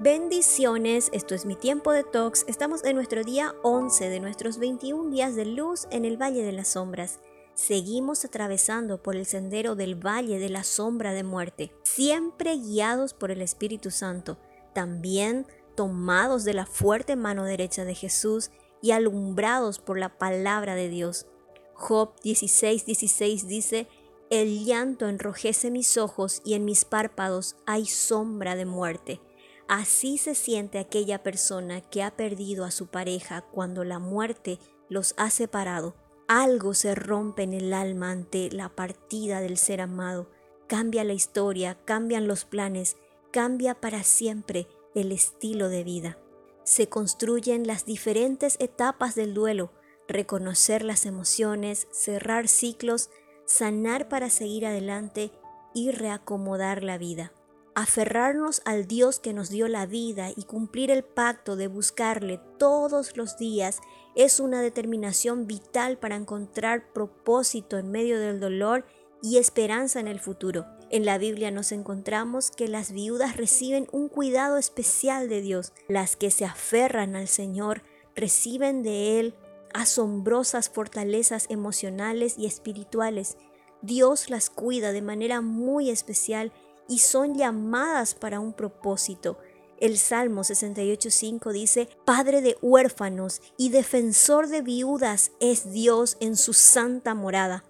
Bendiciones, esto es mi tiempo de talks. Estamos en nuestro día 11 de nuestros 21 días de luz en el Valle de las Sombras. Seguimos atravesando por el sendero del Valle de la Sombra de Muerte, siempre guiados por el Espíritu Santo, también tomados de la fuerte mano derecha de Jesús y alumbrados por la palabra de Dios. Job 16:16 16 dice, El llanto enrojece mis ojos y en mis párpados hay sombra de muerte. Así se siente aquella persona que ha perdido a su pareja cuando la muerte los ha separado. Algo se rompe en el alma ante la partida del ser amado. Cambia la historia, cambian los planes, cambia para siempre el estilo de vida. Se construyen las diferentes etapas del duelo, reconocer las emociones, cerrar ciclos, sanar para seguir adelante y reacomodar la vida aferrarnos al Dios que nos dio la vida y cumplir el pacto de buscarle todos los días es una determinación vital para encontrar propósito en medio del dolor y esperanza en el futuro. En la Biblia nos encontramos que las viudas reciben un cuidado especial de Dios. Las que se aferran al Señor reciben de Él asombrosas fortalezas emocionales y espirituales. Dios las cuida de manera muy especial y son llamadas para un propósito. El Salmo 68.5 dice, Padre de huérfanos y defensor de viudas es Dios en su santa morada.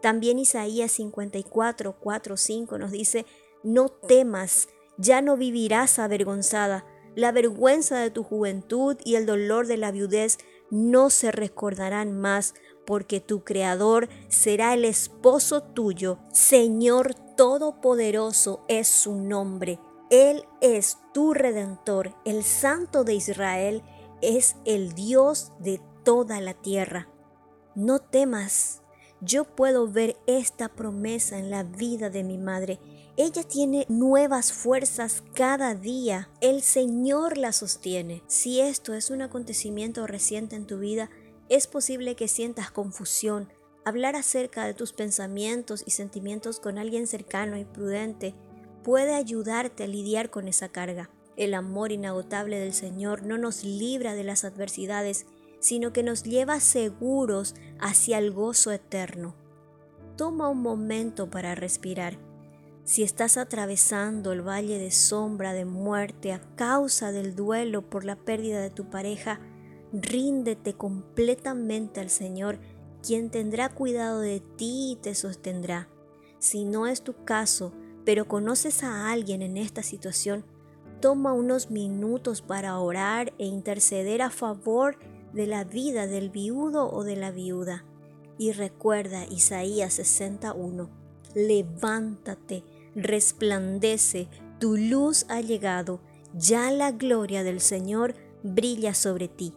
También Isaías 54, 5 nos dice, No temas, ya no vivirás avergonzada. La vergüenza de tu juventud y el dolor de la viudez no se recordarán más, porque tu Creador será el esposo tuyo. Señor Todopoderoso es su nombre. Él es tu redentor, el Santo de Israel es el Dios de toda la tierra. No temas, yo puedo ver esta promesa en la vida de mi madre. Ella tiene nuevas fuerzas cada día. El Señor la sostiene. Si esto es un acontecimiento reciente en tu vida, es posible que sientas confusión. Hablar acerca de tus pensamientos y sentimientos con alguien cercano y prudente puede ayudarte a lidiar con esa carga. El amor inagotable del Señor no nos libra de las adversidades, sino que nos lleva seguros hacia el gozo eterno. Toma un momento para respirar. Si estás atravesando el valle de sombra de muerte a causa del duelo por la pérdida de tu pareja, Ríndete completamente al Señor, quien tendrá cuidado de ti y te sostendrá. Si no es tu caso, pero conoces a alguien en esta situación, toma unos minutos para orar e interceder a favor de la vida del viudo o de la viuda. Y recuerda Isaías 61, levántate, resplandece, tu luz ha llegado, ya la gloria del Señor brilla sobre ti.